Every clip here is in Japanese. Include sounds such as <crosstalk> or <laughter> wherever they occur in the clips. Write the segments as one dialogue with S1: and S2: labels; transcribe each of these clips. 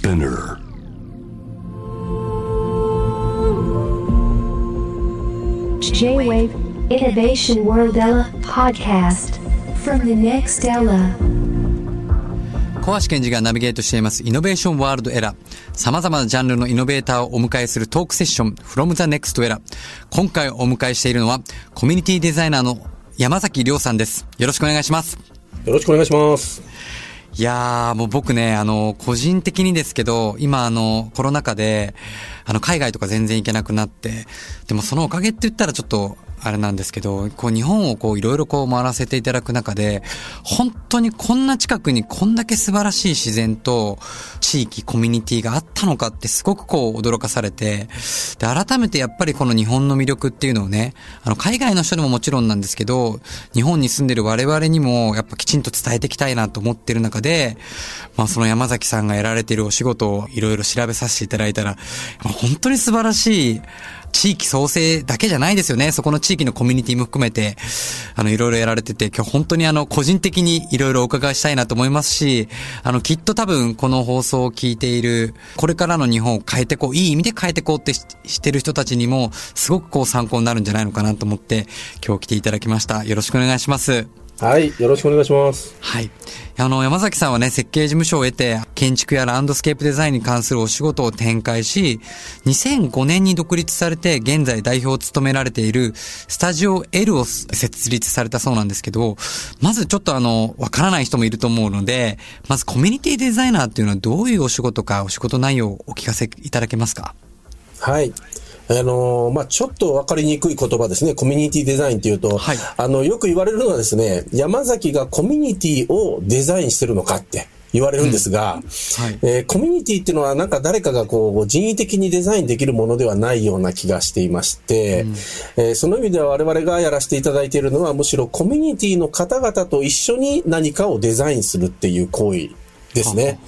S1: Spinner
S2: J-Wave Innovation World Ella podcast from the next Ella.
S3: 小橋健二がナビゲートしていますイノベーションワールドエラー。様々なジャンルのイノベーターをお迎えするトークセッション from the next era。今回お迎えしているのはコミュニティデザイナーの山崎亮さんです。よろしくお願いします。
S4: よろしくお願いします。
S3: いやー、もう僕ね、あの、個人的にですけど、今あの、コロナ禍で、あの、海外とか全然行けなくなって、でもそのおかげって言ったらちょっと、あれなんですけど、こう日本をこういろいろこう回らせていただく中で、本当にこんな近くにこんだけ素晴らしい自然と地域、コミュニティがあったのかってすごくこう驚かされて、で、改めてやっぱりこの日本の魅力っていうのをね、あの海外の人にももちろんなんですけど、日本に住んでる我々にもやっぱきちんと伝えていきたいなと思ってる中で、まあその山崎さんがやられているお仕事をいろいろ調べさせていただいたら、本当に素晴らしい地域創生だけじゃないですよね。そこの地域のコミュニティも含めて、あの、いろいろやられてて、今日本当にあの、個人的にいろいろお伺いしたいなと思いますし、あの、きっと多分この放送を聞いている、これからの日本を変えてこう、いい意味で変えてこうってしてる人たちにも、すごくこう参考になるんじゃないのかなと思って、今日来ていただきました。よろしくお願いします。
S4: はい、よろしくお願いします。
S3: はい。あの、山崎さんはね、設計事務所を得て、建築やランドスケープデザインに関するお仕事を展開し、2005年に独立されて、現在代表を務められている、スタジオ L を設立されたそうなんですけど、まずちょっとあの、わからない人もいると思うので、まずコミュニティデザイナーっていうのはどういうお仕事か、お仕事内容をお聞かせいただけますか？
S4: はい。あのーまあ、ちょっと分かりにくい言葉ですね。コミュニティデザインっていうと、
S3: はい。
S4: あの、よく言われるのはですね、山崎がコミュニティをデザインしてるのかって。言われるんですが、
S3: はい。
S4: えーコミュニティっていうのはなんか誰かがこう人為的にデザインできるものではないような気がしていまして、えーその意味では我々がやらせていただいているのはむしろコミュニティの方々と一緒に何かをデザインするっていう行為ですね。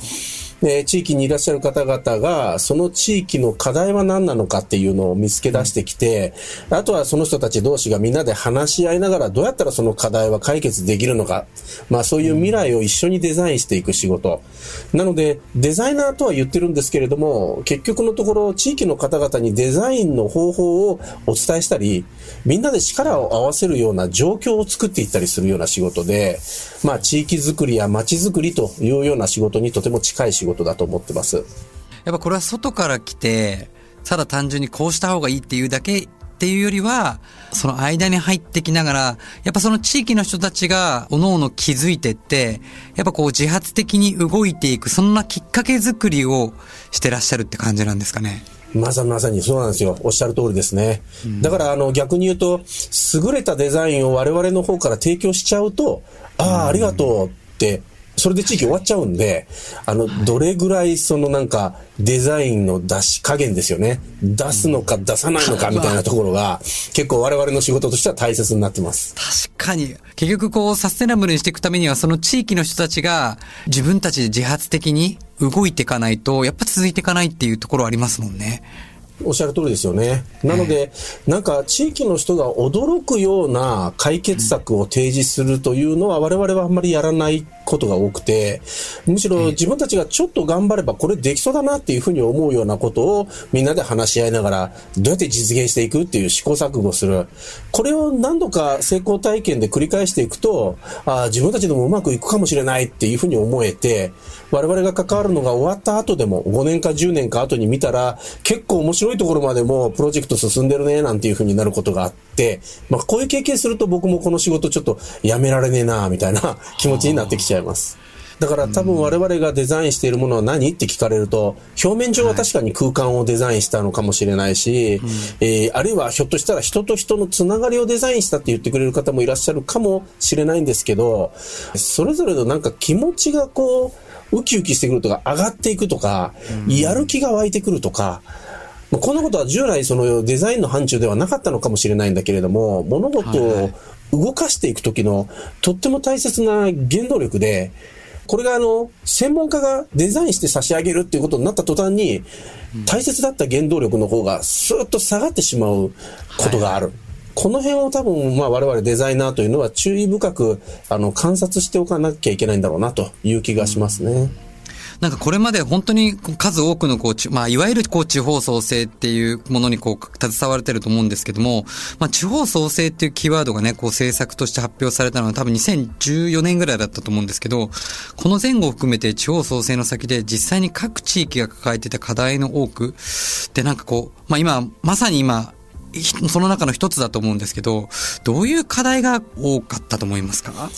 S4: で地域にいらっしゃる方々が、その地域の課題は何なのかっていうのを見つけ出してきて、あとはその人たち同士がみんなで話し合いながら、どうやったらその課題は解決できるのか、まあそういう未来を一緒にデザインしていく仕事。なので、デザイナーとは言ってるんですけれども、結局のところ、地域の方々にデザインの方法をお伝えしたり、みんなで力を合わせるような状況を作っていったりするような仕事で、まあ地域づくりや街づくりというような仕事にとても近い仕事だと思ってます。
S3: やっぱこれは外から来て、ただ単純にこうした方がいいっていうだけっていうよりは、その間に入ってきながら、やっぱその地域の人たちが各々気づいてって、やっぱこう自発的に動いていく、そんなきっかけ作りをしてらっしゃるって感じなんですかね。
S4: まさにまさにそうなんですよ。おっしゃる通りですね。だから、あの、逆に言うと、優れたデザインを我々の方から提供しちゃうと、ああ、ありがとうって、それで地域終わっちゃうんで、あの、どれぐらいそのなんか、デザインの出し加減ですよね。出すのか出さないのかみたいなところが、結構我々の仕事としては大切になってます。
S3: 確かに。結局こうサステナブルにしていくためには、その地域の人たちが自分たちで自発的に動いていかないと、やっぱ続いていかないっていうところありますもんね。
S4: おっしゃる通りですよね。なので、なんか地域の人が驚くような解決策を提示するというのは我々はあんまりやらないことが多くて、むしろ自分たちがちょっと頑張ればこれできそうだなっていうふうに思うようなことをみんなで話し合いながらどうやって実現していくっていう試行錯誤する。これを何度か成功体験で繰り返していくと、あ自分たちでもうまくいくかもしれないっていうふうに思えて、我々が関わるのが終わった後でも5年か10年か後に見たら結構面白いところまでもプロジェクト進んでるねなんていうふうになることがあって、まあこういう経験すると僕もこの仕事ちょっとやめられねえなみたいな気持ちになってきちゃいます。だから多分我々がデザインしているものは何って聞かれると、表面上は確かに空間をデザインしたのかもしれないし、えーあるいはひょっとしたら人と人のつながりをデザインしたって言ってくれる方もいらっしゃるかもしれないんですけど、それぞれのなんか気持ちがこう、ウキウキしてくるとか、上がっていくとか、やる気が湧いてくるとか、まあこんなことは従来そのデザインの範疇ではなかったのかもしれないんだけれども、物事を動かしていく時のとっても大切な原動力で、これがあの、専門家がデザインして差し上げるっていうことになった途端に、大切だった原動力の方がスーッと下がってしまうことがある。この辺を多分、まあ我々デザイナーというのは注意深く、あの、観察しておかなきゃいけないんだろうなという気がしますね。
S3: なんかこれまで本当に数多くのこう、まあ、いわゆるこう、地方創生っていうものにこう、携われてると思うんですけども、まあ、地方創生っていうキーワードがね、こう、政策として発表されたのは多分2014年ぐらいだったと思うんですけど、この前後を含めて地方創生の先で実際に各地域が抱えてた課題の多くで、なんかこう、まあ今、まさに今、その中の一つだと思うんですけど、どういう課題が多かったと思いますか？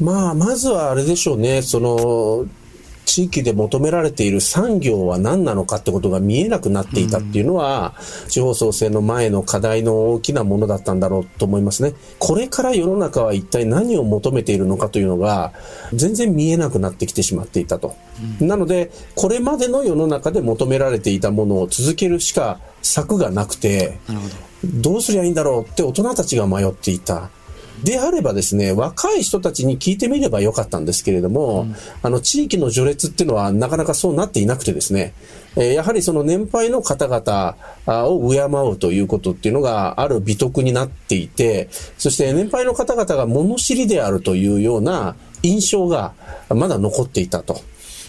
S4: まあ、まずはあれでしょうね、その、地域で求められている産業は何なのかってことが見えなくなっていたっていうのは、地方創生の前の課題の大きなものだったんだろうと思いますね。これから世の中は一体何を求めているのかというのが、全然見えなくなってきてしまっていたと。なので、これまでの世の中で求められていたものを続けるしか策がなくて、どうすりゃいいんだろうって大人たちが迷っていた。であればですね、若い人たちに聞いてみればよかったんですけれども、うん、あの、地域の序列っていうのはなかなかそうなっていなくてですね、えー、やはりその年配の方々を敬うということっていうのがある美徳になっていて、そして年配の方々が物知りであるというような印象がまだ残っていたと。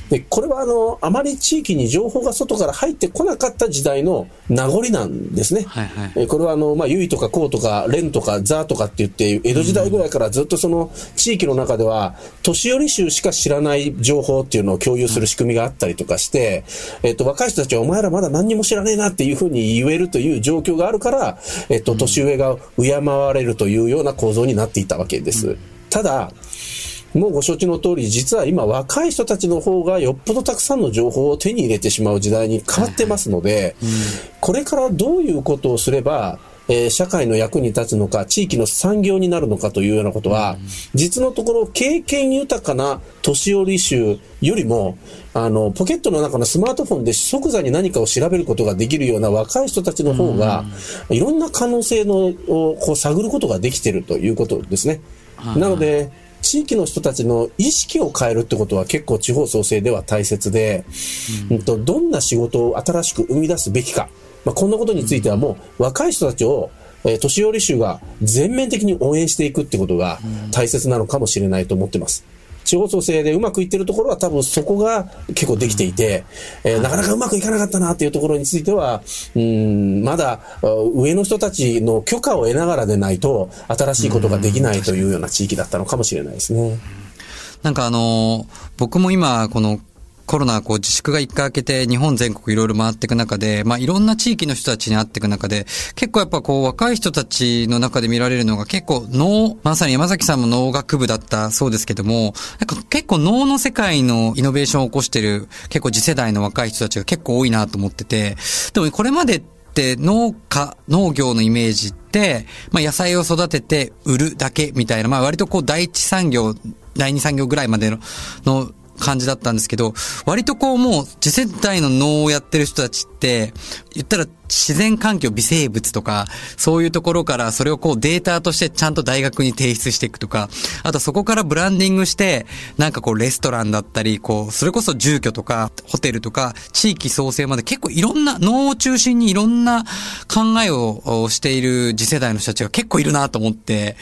S4: で、これはあの、あまり地域に情報が外から入ってこなかった時代の名残なんですね。はいはい、これはあの、まあ、ゆいとかこうとか、れんとか、ざとかって言って、江戸時代ぐらいからずっとその地域の中では、年寄り衆しか知らない情報っていうのを共有する仕組みがあったりとかして、えっと、若い人たちはお前らまだ何にも知らねえなっていうふうに言えるという状況があるから、えっと、年上が敬われるというような構造になっていたわけです。ただ、もうご承知の通り、実は今若い人たちの方がよっぽどたくさんの情報を手に入れてしまう時代に変わってますので、これからどういうことをすれば、えー、社会の役に立つのか、地域の産業になるのかというようなことは、実のところ経験豊かな年寄り衆よりも、あの、ポケットの中のスマートフォンで即座に何かを調べることができるような若い人たちの方が、いろんな可能性のをこう探ることができているということですね。なので、地域の人たちの意識を変えるってことは結構地方創生では大切で、うん、とどんな仕事を新しく生み出すべきか、まあ、こんなことについてはもう若い人たちをえー、年寄り衆が全面的に応援していくってことが大切なのかもしれないと思ってます。地方創生でうまくいってるところは多分そこが結構できていて、えー、なかなかうまくいかなかったなっていうところについては、うん、まだ上の人たちの許可を得ながらでないと、新しいことができないというような地域だったのかもしれないですね。
S3: なんかあの僕も今、このコロナこう自粛が一回明けて日本全国いろいろ回っていく中で、まあいろんな地域の人たちに会っていく中で、結構やっぱこう若い人たちの中で見られるのが結構脳、まさに山崎さんも脳学部だったそうですけども、なんか結構脳の世界のイノベーションを起こしてる結構次世代の若い人たちが結構多いなと思ってて、でもこれまでって農家、農業のイメージって、まあ野菜を育てて売るだけみたいな、まあ割とこう第一産業、第二産業ぐらいまでの、の感じだったんですけど、割とこうもう次世代の脳をやってる人たちって、言ったら自然環境微生物とか、そういうところからそれをこうデータとしてちゃんと大学に提出していくとか、あとそこからブランディングして、なんかこうレストランだったり、こう、それこそ住居とか、ホテルとか、地域創生まで結構いろんな、脳を中心にいろんな考えをしている次世代の人たちが結構いるなと思って、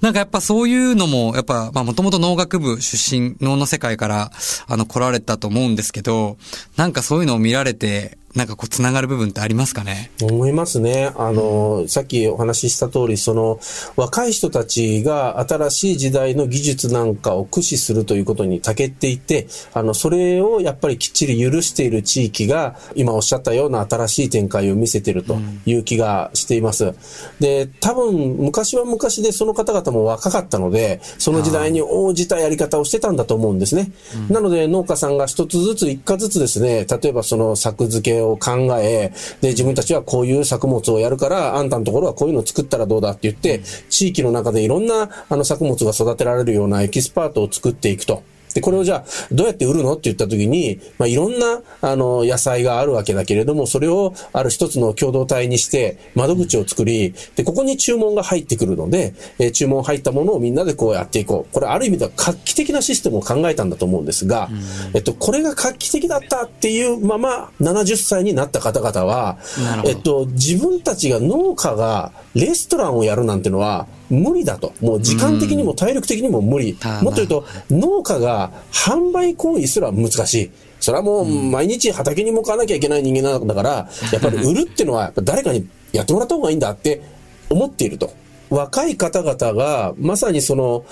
S3: なんかやっぱそういうのも、やっぱ、まあもともと農学部出身、脳の世界から、あの来られたと思うんですけど、なんかそういうのを見られて、なんかこう、つながる部分ってありますかね？
S4: 思いますね。あの、さっきお話しした通り、その、若い人たちが新しい時代の技術なんかを駆使するということに長けていて、あの、それをやっぱりきっちり許している地域が、今おっしゃったような新しい展開を見せているという気がしています。で、多分、昔は昔でその方々も若かったので、その時代に応じたやり方をしてたんだと思うんですね。なので、農家さんが一つずつ、一家ずつですね、例えばその作付けを考え、で、自分たちはこういう作物をやるから、あんたのところはこういうの作ったらどうだって言って、地域の中でいろんなあの作物が育てられるようなエキスパートを作っていくと。で、これをじゃあ、どうやって売るの？って言った時に、まあ、いろんな、あの、野菜があるわけだけれども、それをある一つの共同体にして、窓口を作り、で、ここに注文が入ってくるので、えー、注文入ったものをみんなでこうやっていこう。これある意味では画期的なシステムを考えたんだと思うんですが、えっと、これが画期的だったっていうまま、70歳になった方々は、えっと、自分たちが農家がレストランをやるなんてのは、無理だと。もう時間的にも体力的にも無理。もっと言うと、農家が販売行為すら難しい。それはもう毎日畑に向かわなきゃいけない人間なんだから、<laughs> やっぱり売るっていうのは、誰かにやってもらった方がいいんだって思っていると。若い方々が、まさにその、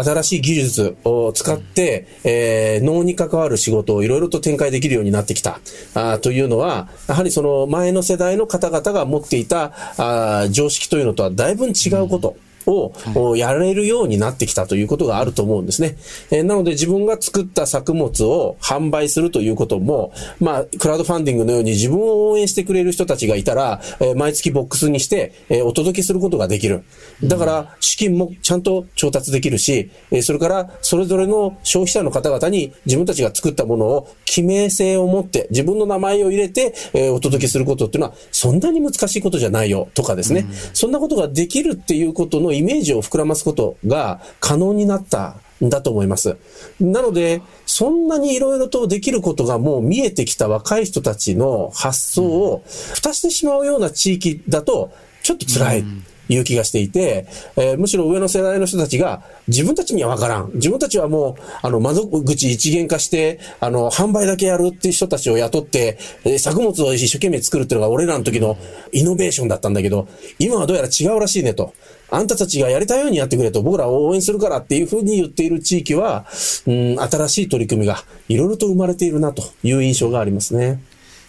S4: 新しい技術を使って、えー、脳に関わる仕事をいろいろと展開できるようになってきた、あというのは、やはりその前の世代の方々が持っていた、あ常識というのとはだいぶ違うこと。をやれるようになってきたということがあると思うんですね。えー、なので自分が作った作物を販売するということも、まあ、クラウドファンディングのように自分を応援してくれる人たちがいたら、えー、毎月ボックスにして、えー、お届けすることができる。だから、資金もちゃんと調達できるし、えー、それから、それぞれの消費者の方々に自分たちが作ったものを記名性を持って、自分の名前を入れて、えー、お届けすることっていうのは、そんなに難しいことじゃないよ、とかですね。そんなことができるっていうことのイメージを膨らますことが可能になったんだと思います。なので、そんなにいろいろとできることがもう見えてきた若い人たちの発想を蓋してしまうような地域だと、ちょっと辛い。うんいう気がしていて、えー、むしろ上の世代の人たちが、自分たちにはわからん。自分たちはもう、あの、窓口一元化して、あの、販売だけやるっていう人たちを雇って、えー、作物を一生懸命作るっていうのが俺らの時のイノベーションだったんだけど、今はどうやら違うらしいねと。あんたたちがやりたいようにやってくれと、僕ら応援するからっていうふうに言っている地域は、うん、新しい取り組みがいろいろと生まれているなという印象がありますね。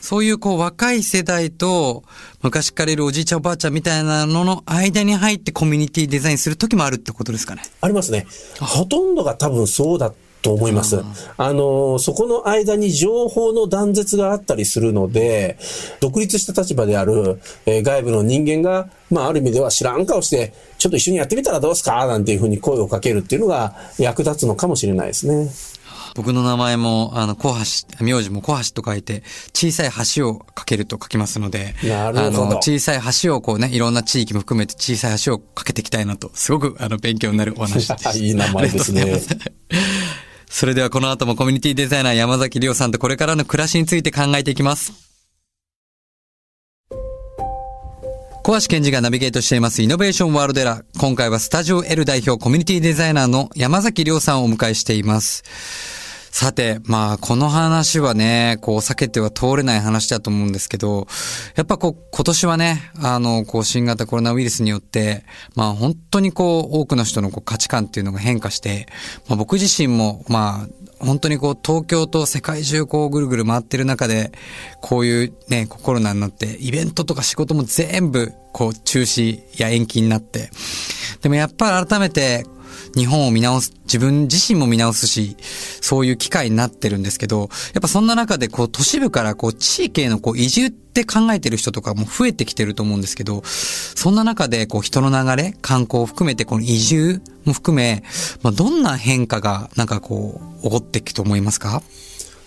S3: そういうこう若い世代と昔からいるおじいちゃんおばあちゃんみたいなのの間に入ってコミュニティデザインする時もあるってことですかね
S4: ありますね。ほとんどが多分そうだと思います。あの、そこの間に情報の断絶があったりするので、独立した立場である、えー、外部の人間が、まあ、ある意味では知らん顔して、ちょっと一緒にやってみたらどうすかなんていうふうに声をかけるっていうのが役立つのかもしれないですね。
S3: 僕の名前も、あの、小橋、名字も小橋と書いて、小さい橋を架けると書きますので。
S4: あの、
S3: 小さい橋をこうね、いろんな地域も含めて小さい橋を架けていきたいなと、すごく、あの、勉強になるお話で
S4: す。<laughs> いい名前ですね。
S3: それではこの後もコミュニティデザイナー山崎亮さんとこれからの暮らしについて考えていきます。小橋健二がナビゲートしていますイノベーションワールドエラー。今回はスタジオ L 代表コミュニティデザイナーの山崎亮さんをお迎えしています。さて、まあ、この話はね、こう、避けては通れない話だと思うんですけど、やっぱこう、今年はね、あの、こう、新型コロナウイルスによって、まあ、本当にこう、多くの人のこう価値観っていうのが変化して、まあ、僕自身も、まあ、本当にこう、東京と世界中こう、ぐるぐる回ってる中で、こういうね、コロナになって、イベントとか仕事も全部、こう、中止や延期になって、でもやっぱり改めて、日本を見直す、自分自身も見直すし、そういう機会になってるんですけど、やっぱそんな中でこう都市部からこう地域へのこう移住って考えてる人とかも増えてきてると思うんですけど、そんな中でこう人の流れ、観光を含めてこの移住も含め、まあ、どんな変化がなんかこう起こっていくと思いますか？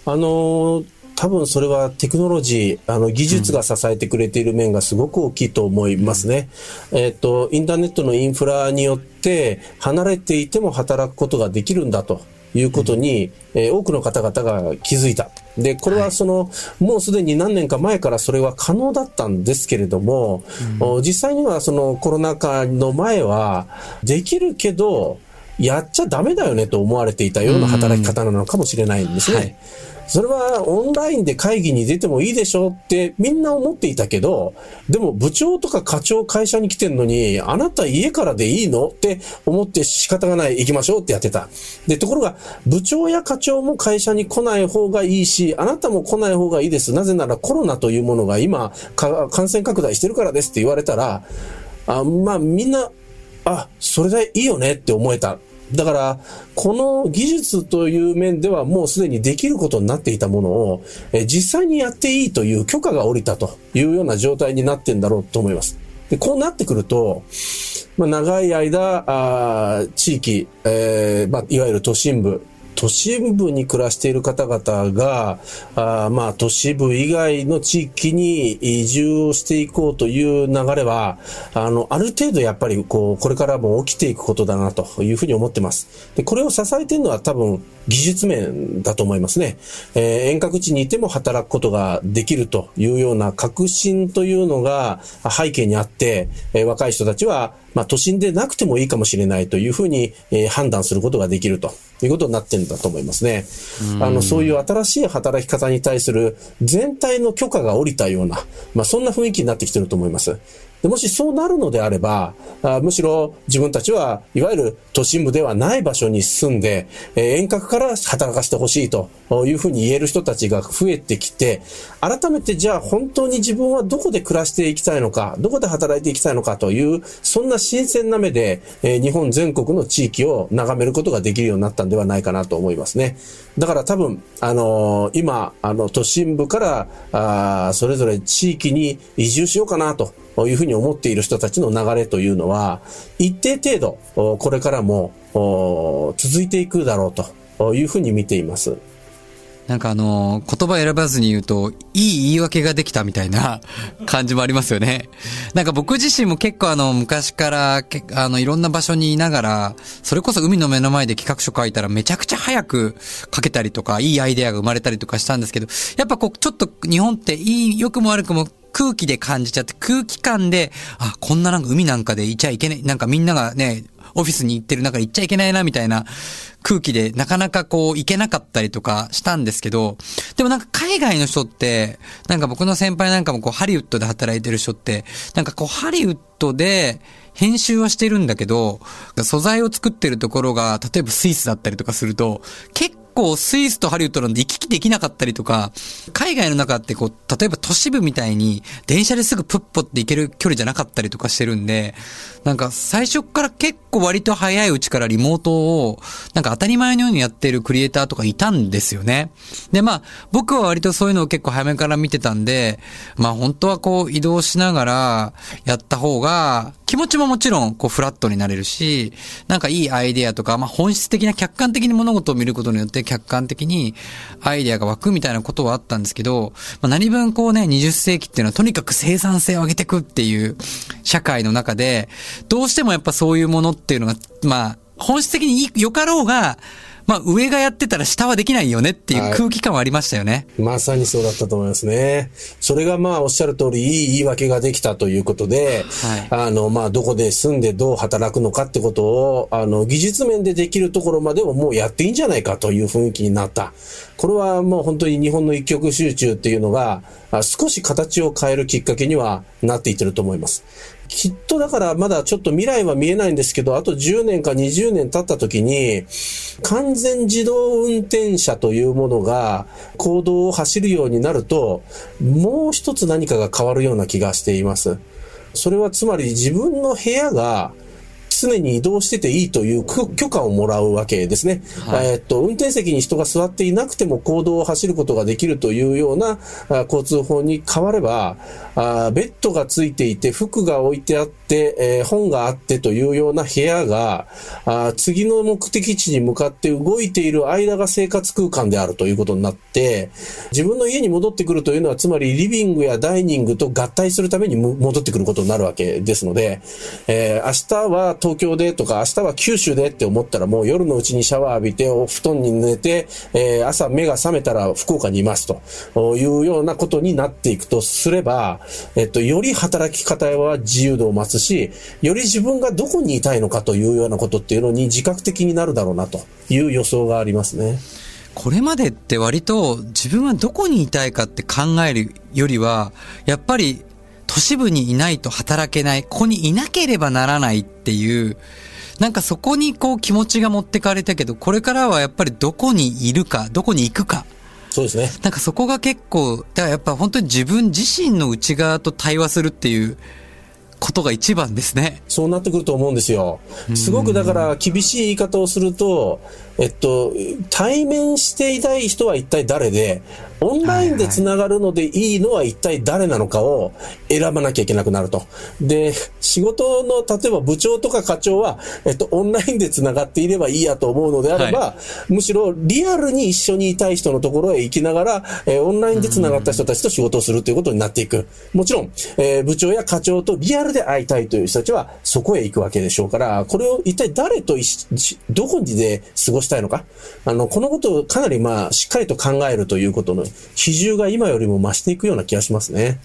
S4: あのー多分それはテクノロジー、あの技術が支えてくれている面がすごく大きいと思いますね。えっ、と、インターネットのインフラによって離れていても働くことができるんだと。いうことに、うん、えー、多くの方々が気づいた。で、これはその、はい、もうすでに何年か前からそれは可能だったんですけれども、うん、実際にはそのコロナ禍の前は、できるけど、やっちゃダメだよねと思われていたような働き方なのかもしれないんですね。うんはいそれはオンラインで会議に出てもいいでしょってみんな思っていたけど、でも部長とか課長会社に来てんのに、あなた家からでいいのって思って仕方がない、行きましょうってやってた。で、ところが、部長や課長も会社に来ない方がいいし、あなたも来ない方がいいです。なぜならコロナというものが今、感染拡大してるからですって言われたら、あまあみんな、あ、それでいいよねって思えた。だから、この技術という面ではもうすでにできることになっていたものを、え実際にやっていいという許可が下りたというような状態になってんだろうと思います。で、こうなってくると、まあ、長い間、あ地域、えー、まあ、いわゆる都心部、都市部に暮らしている方々が、あまあ、都市部以外の地域に移住をしていこうという流れは、あの、ある程度やっぱり、こう、これからも起きていくことだなというふうに思ってます。で、これを支えてるのは多分、技術面だと思いますね。えー、遠隔地にいても働くことができるというような革新というのが背景にあって、えー、若い人たちはまあ、都心でなくてもいいかもしれないというふうに、えー、判断することができるということになってるんだと思いますね。あの、そういう新しい働き方に対する全体の許可が下りたような、まあ、そんな雰囲気になってきてると思います。でもしそうなるのであればあ、むしろ自分たちはいわゆる都心部ではない場所に住んで、え、遠隔から働かせてほしいというふうに言える人たちが増えてきて、改めてじゃあ本当に自分はどこで暮らしていきたいのか、どこで働いていきたいのかという、そんな新鮮な目で、え、日本全国の地域を眺めることができるようになったんではないかなと思いますね。だから多分、あのー、今、あの、都心部から、あそれぞれ地域に移住しようかなというふうに思っている人たちの流れというのは、一定程度、これからも続いていくだろうというふうに見ています。
S3: なんかあの、言葉選ばずに言うと、いい言い訳ができたみたいな <laughs> 感じもありますよね。なんか僕自身も結構あの、昔から、あの、いろんな場所にいながら、それこそ海の目の前で企画書書いたらめちゃくちゃ早く書けたりとか、いいアイデアが生まれたりとかしたんですけど、やっぱこう、ちょっと日本っていい、良くも悪くも空気で感じちゃって、空気感で、あ、こんななんか海なんかでいちゃいけない、なんかみんながね、オフィスに行ってる中で行っちゃいけないな、みたいな空気でなかなかこう行けなかったりとかしたんですけど、でもなんか海外の人って、なんか僕の先輩なんかもこうハリウッドで働いてる人って、なんかこうハリウッドで編集はしてるんだけど、素材を作ってるところが、例えばスイスだったりとかすると、結構スイスとハリウッドなんで行き来できなかったりとか、海外の中ってこう、例えば都市部みたいに電車ですぐプッポって行ける距離じゃなかったりとかしてるんで、なんか最初から結構割と早いうちからリモートを、なんか当たり前のようにやってるクリエイターとかいたんですよね。で、まあ、僕は割とそういうのを結構早めから見てたんで、まあ本当はこう移動しながらやった方が、気持ちももちろんこうフラットになれるし、なんかいいアイデアとか、まあ本質的な客観的に物事を見ることによって客観的にアイデアが湧くみたいなことはあったんですけど、まあ何分こうね、20世紀っていうのはとにかく生産性を上げていくっていう社会の中で、どうしてもやっぱそういうものっていうのが、まあ本質的に良かろうが、まあ上がやってたら下はできないよねっていう空気感はありましたよね。
S4: はい、まさにそうだったと思いますね。それがまあおっしゃる通りいい言い訳ができたということで、はい、あのまあどこで住んでどう働くのかってことを、あの技術面でできるところまでももうやっていいんじゃないかという雰囲気になった。これはもう本当に日本の一極集中っていうのが少し形を変えるきっかけにはなっていってると思います。きっとだからまだちょっと未来は見えないんですけど、あと10年か20年経った時に、完全自動運転車というものが行動を走るようになると、もう一つ何かが変わるような気がしています。それはつまり自分の部屋が常に移動してていいという許可をもらうわけですね。はい、えっと、運転席に人が座っていなくても公道を走ることができるというような交通法に変われば、あベッドがついていて、服が置いてあって、えー、本があってというような部屋が、あ次の目的地に向かって動いている間が生活空間であるということになって、自分の家に戻ってくるというのは、つまりリビングやダイニングと合体するために戻ってくることになるわけですので、えー、明日は東京でとか、明日は九州でって思ったらもう夜のうちにシャワー浴びて、お布団に寝て、えー、朝目が覚めたら福岡にいますというようなことになっていくとすれば、えっと、より働き方は自由度を増すし、より自分がどこにいたいのかというようなことっていうのに自覚的になるだろうなという予想がありますね。
S3: これまでって割と自分はどこにいたいかって考えるよりは、やっぱり都市部にいないと働けない、ここにいなければならないっていう、なんかそこにこう気持ちが持ってかれたけど、これからはやっぱりどこにいるか、どこに行くか。
S4: そうですね。
S3: なんかそこが結構、だからやっぱ本当に自分自身の内側と対話するっていうことが一番ですね。
S4: そうなってくると思うんですよ。すごくだから厳しい言い方をすると、えっと、対面していたい人は一体誰で、オンラインでつながるのでいいのは一体誰なのかを選ばなきゃいけなくなると。で、仕事の、例えば部長とか課長は、えっと、オンラインでつながっていればいいやと思うのであれば、はい、むしろリアルに一緒にいたい人のところへ行きながら、えー、オンラインでつながった人たちと仕事をするということになっていく。もちろん、えー、部長や課長とリアルで会いたいという人たちは、そこへ行くわけでしょうから、これを一体誰とどこにで過ごしたいのか。あの、このことをかなりまあ、しっかりと考えるということの比重が今よりも増していくような気がしますね。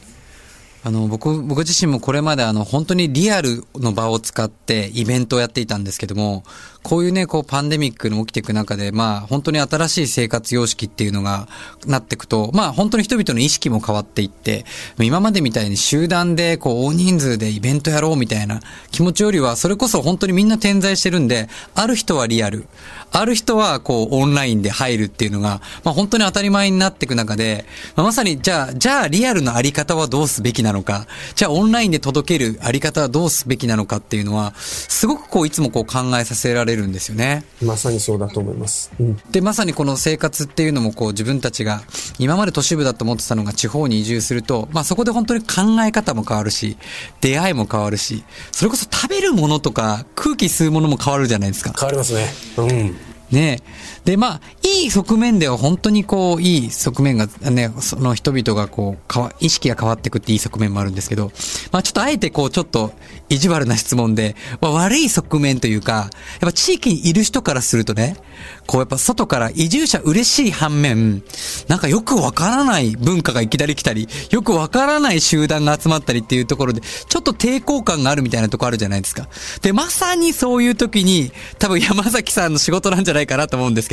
S3: あの、僕、僕自身もこれまであの、本当にリアルの場を使ってイベントをやっていたんですけども、こういうね、こうパンデミックの起きていく中で、まあ本当に新しい生活様式っていうのがなっていくと、まあ本当に人々の意識も変わっていって、今までみたいに集団でこう大人数でイベントやろうみたいな気持ちよりは、それこそ本当にみんな点在してるんで、ある人はリアル、ある人はこうオンラインで入るっていうのが、まあ本当に当たり前になっていく中で、まあ、まさにじゃあ、じゃあリアルのあり方はどうすべきなのか、じゃあオンラインで届けるあり方はどうすべきなのかっていうのは、すごくこういつもこう考えさせられるんですよね。
S4: まさにそうだと思います。
S3: うん、で、まさにこの生活っていうのもこう自分たちが今まで都市部だと思ってたのが地方に移住すると、まあそこで本当に考え方も変わるし、出会いも変わるし、それこそ食べるものとか空気吸うものも変わるじゃないですか。
S4: 変わりますね。うん。
S3: ねで、まあ、いい側面では本当にこう、いい側面が、ね、その人々がこう、かわ、意識が変わってくっていい側面もあるんですけど、まあちょっとあえてこう、ちょっと意地悪な質問で、まあ、悪い側面というか、やっぱ地域にいる人からするとね、こうやっぱ外から移住者嬉しい反面、なんかよくわからない文化がいきなり来たり、よくわからない集団が集まったりっていうところで、ちょっと抵抗感があるみたいなとこあるじゃないですか。で、まさにそういう時に、多分山崎さんの仕事なんじゃないかなと思うんですけど、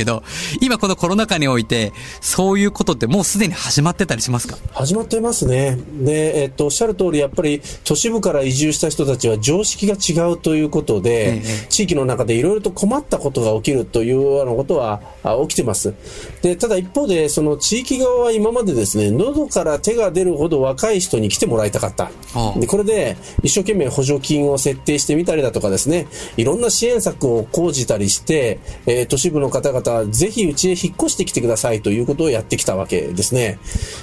S3: 今このコロナ禍において、そういうことってもうすでに始まってたりしますか？
S4: 始まってますね。で、えっと、おっしゃる通り、やっぱり都市部から移住した人たちは常識が違うということで、ええ、地域の中でいろいろと困ったことが起きるというようなことは起きてます。で、ただ一方で、その地域側は今までですね、喉から手が出るほど若い人に来てもらいたかった。で、これで一生懸命補助金を設定してみたりだとかですね、いろんな支援策を講じたりして、えー、都市部の方々はぜひうちへ引っ越してきてくださいということをやってきたわけですね。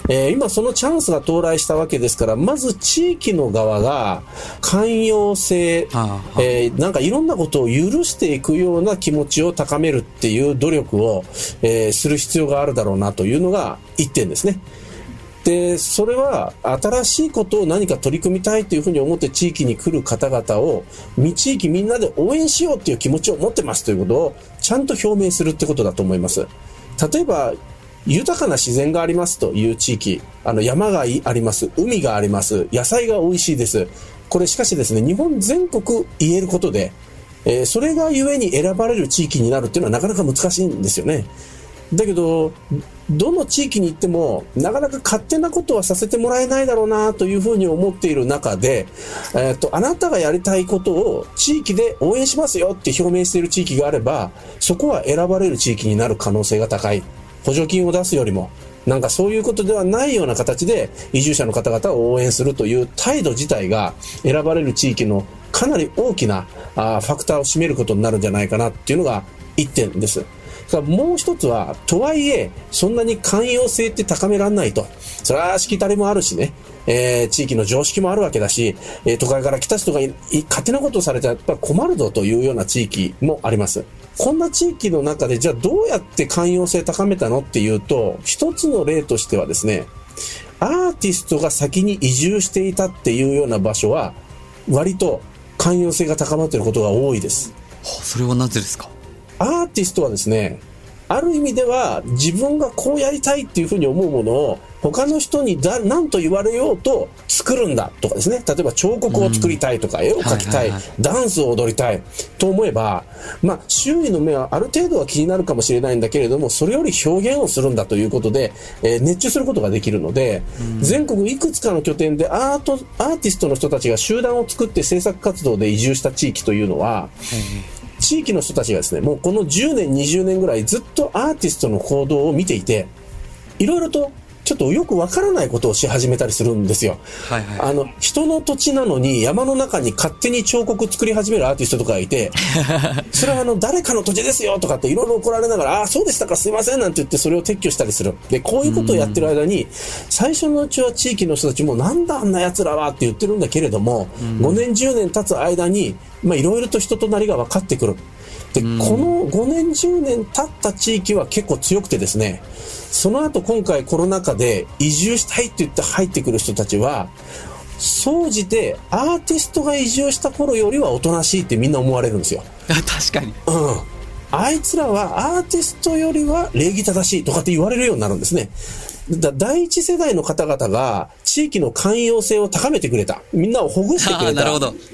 S4: えー、今そのチャンスが到来したわけですから、まず地域の側が寛容性、えー、なんかいろんなことを許していくような気持ちを高めるっていう努力を、えー、する必要があるだろうなというのが1点ですね。で、それは新しいことを何か取り組みたいというふうに思って地域に来る方々を、地域みんなで応援しようっていう気持ちを持ってますということをちゃんと表明するってことだと思います。例えば、豊かな自然がありますという地域、あの山があります、海があります、野菜が美味しいです。これしかしですね、日本全国言えることで、えー、それがゆえに選ばれる地域になるっていうのはなかなか難しいんですよね。だけど、どの地域に行っても、なかなか勝手なことはさせてもらえないだろうなというふうに思っている中で、えっ、と、あなたがやりたいことを地域で応援しますよって表明している地域があれば、そこは選ばれる地域になる可能性が高い。補助金を出すよりも、なんかそういうことではないような形で移住者の方々を応援するという態度自体が選ばれる地域のかなり大きなあファクターを占めることになるんじゃないかなっていうのが1点です。もう一つは、とはいえ、そんなに寛容性って高められないと。それはしきたりもあるしね、えー、地域の常識もあるわけだし、えー、都会から来た人が勝手なことをされたらやっぱ困るぞというような地域もあります。こんな地域の中で、じゃあどうやって寛容性高めたのっていうと、一つの例としてはですね、アーティストが先に移住していたっていうような場所は、割と寛容性が高まっていることが多いです。
S3: それはなぜですか？
S4: アーティストはですね、ある意味では自分がこうやりたいっていうふうに思うものを他の人にだ何と言われようと作るんだとかですね。例えば彫刻を作りたいとか、絵を描きたい,、ダンスを踊りたい。と思えば、まあ、周囲の目はある程度は気になるかもしれないんだけれどもそれより表現をするんだということで、えー、熱中することができるので、全国いくつかの拠点でアートアーティストの人たちが集団を作って制作活動で移住した地域というのは、地域の人たちがですね、もうこの10年、20年ぐらいずっとアーティストの行動を見ていて、いろいろとちょっとよくわからないことをし始めたりするんですよ。はいはい、あの、人の土地なのに山の中に勝手に彫刻作り始めるアーティストとかがいて、<laughs> それはあの、誰かの土地ですよとかっていろいろ怒られながら、ああ、そうでしたかすいませんなんて言ってそれを撤去したりする。で、こういうことをやってる間に、最初のうちは地域の人たちもなんだあんな奴らはって言ってるんだけれども、5年10年経つ間に、まあいろいろと人となりが分かってくる。で、この5年10年経った地域は結構強くてですね、その後今回コロナ禍で移住したいって言って入ってくる人たちは、総じてアーティストが移住した頃よりはおとなしいってみんな思われるんですよ。<laughs>
S3: 確かに。
S4: うん。あいつらはアーティストよりは礼儀正しいとかって言われるようになるんですね。だ第一世代の方々が地域の寛容性を高めてくれた。みんなをほぐしてくれた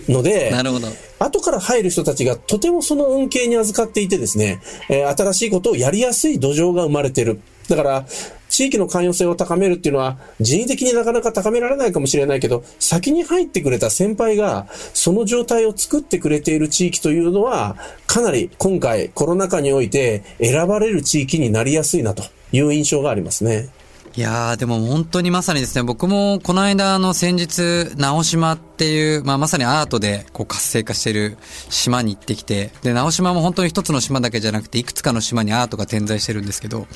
S4: ので、
S3: なるほど。
S4: 後から入る人たちがとてもその恩恵に預かっていてですね、えー、新しいことをやりやすい土壌が生まれてる。だから、地域の寛容性を高めるっていうのは、人為的になかなか高められないかもしれないけど、先に入ってくれた先輩が、その状態を作ってくれている地域というのは、かなり今回コロナ禍において選ばれる地域になりやすいなという印象がありますね。
S3: いやー、でも本当にまさにですね、僕もこの間、あの、先日、直島っていう、まあ、まさにアートで、こう、活性化してる島に行ってきて、で、直島も本当に一つの島だけじゃなくて、いくつかの島にアートが点在してるんですけど、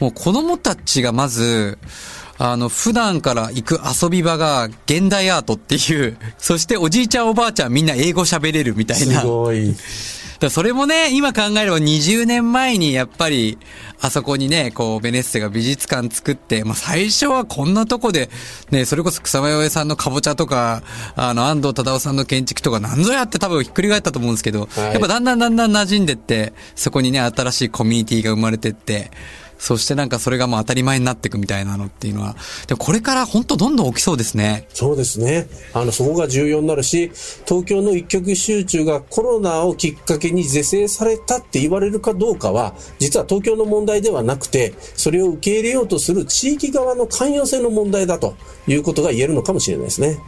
S3: もう子供たちがまず、あの、普段から行く遊び場が現代アートっていう、<laughs> そしておじいちゃんおばあちゃんみんな英語喋れるみたいな。
S4: すごい。<laughs>
S3: だそれもね、今考えれば20年前にやっぱり、あそこにね、こう、ベネッセが美術館作って、まあ、最初はこんなとこで、ね、それこそ草間彌生さんのかぼちゃとか、あの、安藤忠夫さんの建築とか、なんぞやって多分ひっくり返ったと思うんですけど、はい、やっぱだんだんだんだん馴染んでって、そこにね、新しいコミュニティが生まれてって、そしてなんかそれがもう当たり前になっていくみたいなのっていうのは、でもこれから本当どんどん起きそうですね。
S4: そうですね。あの、そこが重要になるし、東京の一極集中がコロナをきっかけに是正されたって言われるかどうかは、実は東京の問題ではなくて、それを受け入れようとする地域側の寛容性の問題だということが言えるのかもしれないですね。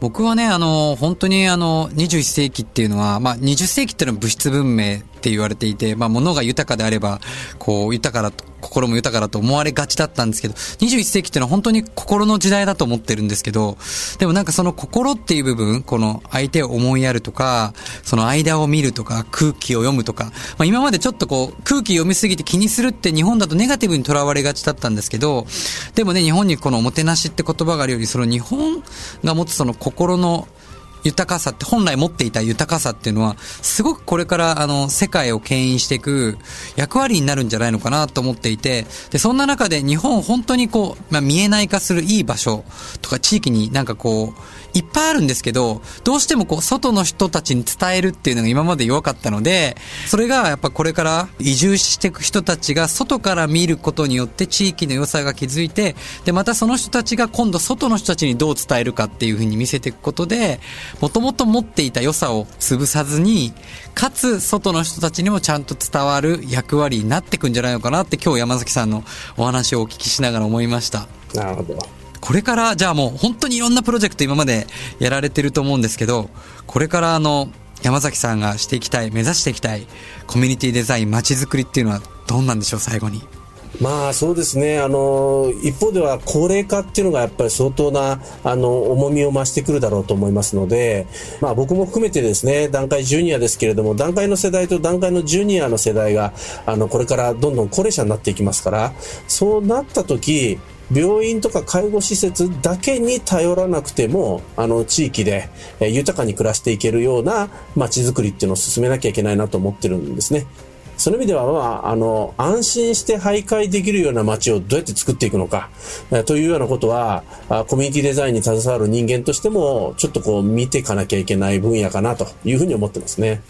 S3: 僕はね、あの、本当にあの、21世紀っていうのは、まあ、20世紀っていうのは物質文明って言われていて、まあ、物が豊かであれば、こう、豊かだと、心も豊かだと思われがちだったんですけど、21世紀っていうのは本当に心の時代だと思ってるんですけど、でもなんかその心っていう部分、この相手を思いやるとか、その間を見るとか、空気を読むとか、まあ、今までちょっとこう、空気読みすぎて気にするって日本だとネガティブにとらわれがちだったんですけど、でもね、日本にこのおもてなしって言葉があるより、その日本が持つその心の豊かさって、本来持っていた豊かさっていうのは、すごくこれからあの、世界を牽引していく役割になるんじゃないのかなと思っていて、で、そんな中で日本本当にこう、まあ、見えない化するいい場所とか地域になんかこう、いっぱいあるんですけど、どうしてもこう、外の人たちに伝えるっていうのが今まで弱かったので、それがやっぱこれから移住していく人たちが外から見ることによって地域の良さが気づいて、で、またその人たちが今度外の人たちにどう伝えるかっていうふうに見せていくことで、もともと持っていた良さを潰さずに、かつ外の人たちにもちゃんと伝わる役割になっていくんじゃないのかなって今日山崎さんのお話をお聞きしながら思いました。
S4: なるほど。
S3: これから、じゃあもう本当にいろんなプロジェクト今までやられてると思うんですけど、これからあの、山崎さんがしていきたい、目指していきたいコミュニティデザイン、街づくりっていうのはどんなんでしょう、最後に？
S4: まあそうですね、あの一方では高齢化っていうのがやっぱり相当なあの重みを増してくるだろうと思いますので、まあ、僕も含めてですね段階ジュニアですけれども段階の世代と段階のジュニアの世代があのこれからどんどん高齢者になっていきますからそうなった時病院とか介護施設だけに頼らなくても、あの、地域で、え豊かに暮らしていけるような街づくりっていうのを進めなきゃいけないなと思ってるんですね。その意味では、まあ、あの、安心して徘徊できるような街をどうやって作っていくのか、えというようなことは、コミュニティデザインに携わる人間としても、ちょっとこう見ていかなきゃいけない分野かなというふうに思ってますね。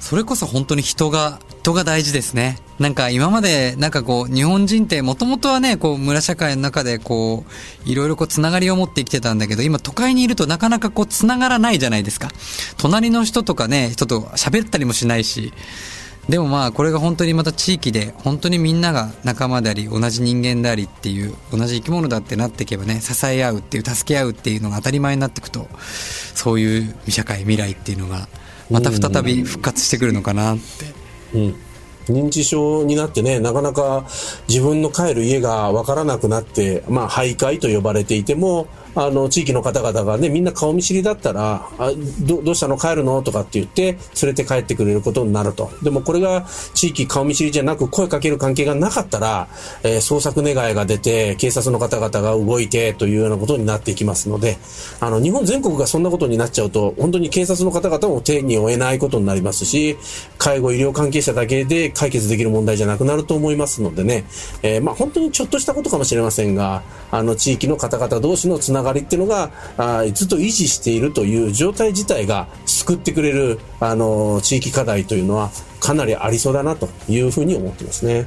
S3: それこそ本当に人が、人が大事ですね。なんか今まで、なんかこう、日本人ってもともとはね、こう、村社会の中でこう、いろいろこう、つながりを持って生きてたんだけど、今都会にいるとなかなかこう、つながらないじゃないですか。隣の人とかね、人と喋ったりもしないし。でもまあ、これが本当にまた地域で、本当にみんなが仲間であり、同じ人間でありっていう、同じ生き物だってなっていけばね、支え合うっていう、助け合うっていうのが当たり前になっていくと、そういう社会、未来っていうのが、また再び復活してくるのかなって。
S4: うん認知症になってね、なかなか自分の帰る家がわからなくなって、まあ、徘徊と呼ばれていても、あの、地域の方々がね、みんな顔見知りだったら、あどどうしたの？帰るの？とかって言って、連れて帰ってくれることになると。でもこれが地域顔見知りじゃなく声かける関係がなかったら、えー、捜索願いが出て、警察の方々が動いてというようなことになっていきますので、あの、日本全国がそんなことになっちゃうと、本当に警察の方々も手に負えないことになりますし、介護医療関係者だけで解決できる問題じゃなくなると思いますのでね、えー、まあ本当にちょっとしたことかもしれませんが、あの、地域の方々同士のつなながりっていうのがあずっと維持しているという状態自体が救ってくれるあの地域課題というのはかなりありそうだなというふうに思ってますね。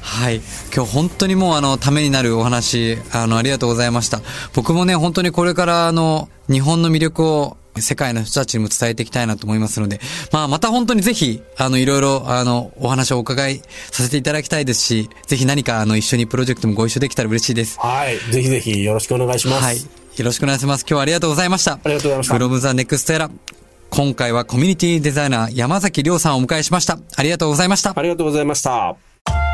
S3: はい。今日本当にもうあの、ためになるお話、あの、ありがとうございました。僕もね、本当にこれからあの、日本の魅力を世界の人たちにも伝えていきたいなと思いますので、まあ、また本当にぜひ、あの、いろいろ、あの、お話をお伺いさせていただきたいですし、ぜひ何か、あの、一緒にプロジェクトもご一緒できたら嬉しいです。
S4: はい。ぜひぜひよろしくお願いします。
S3: はい。よろしくお願いします。今日はありがとうございました。
S4: ありがとうございました。
S3: from the next era。今回はコミュニティデザイナー山崎亮さんをお迎えしました。ありがとうございました。
S4: ありがとうございました。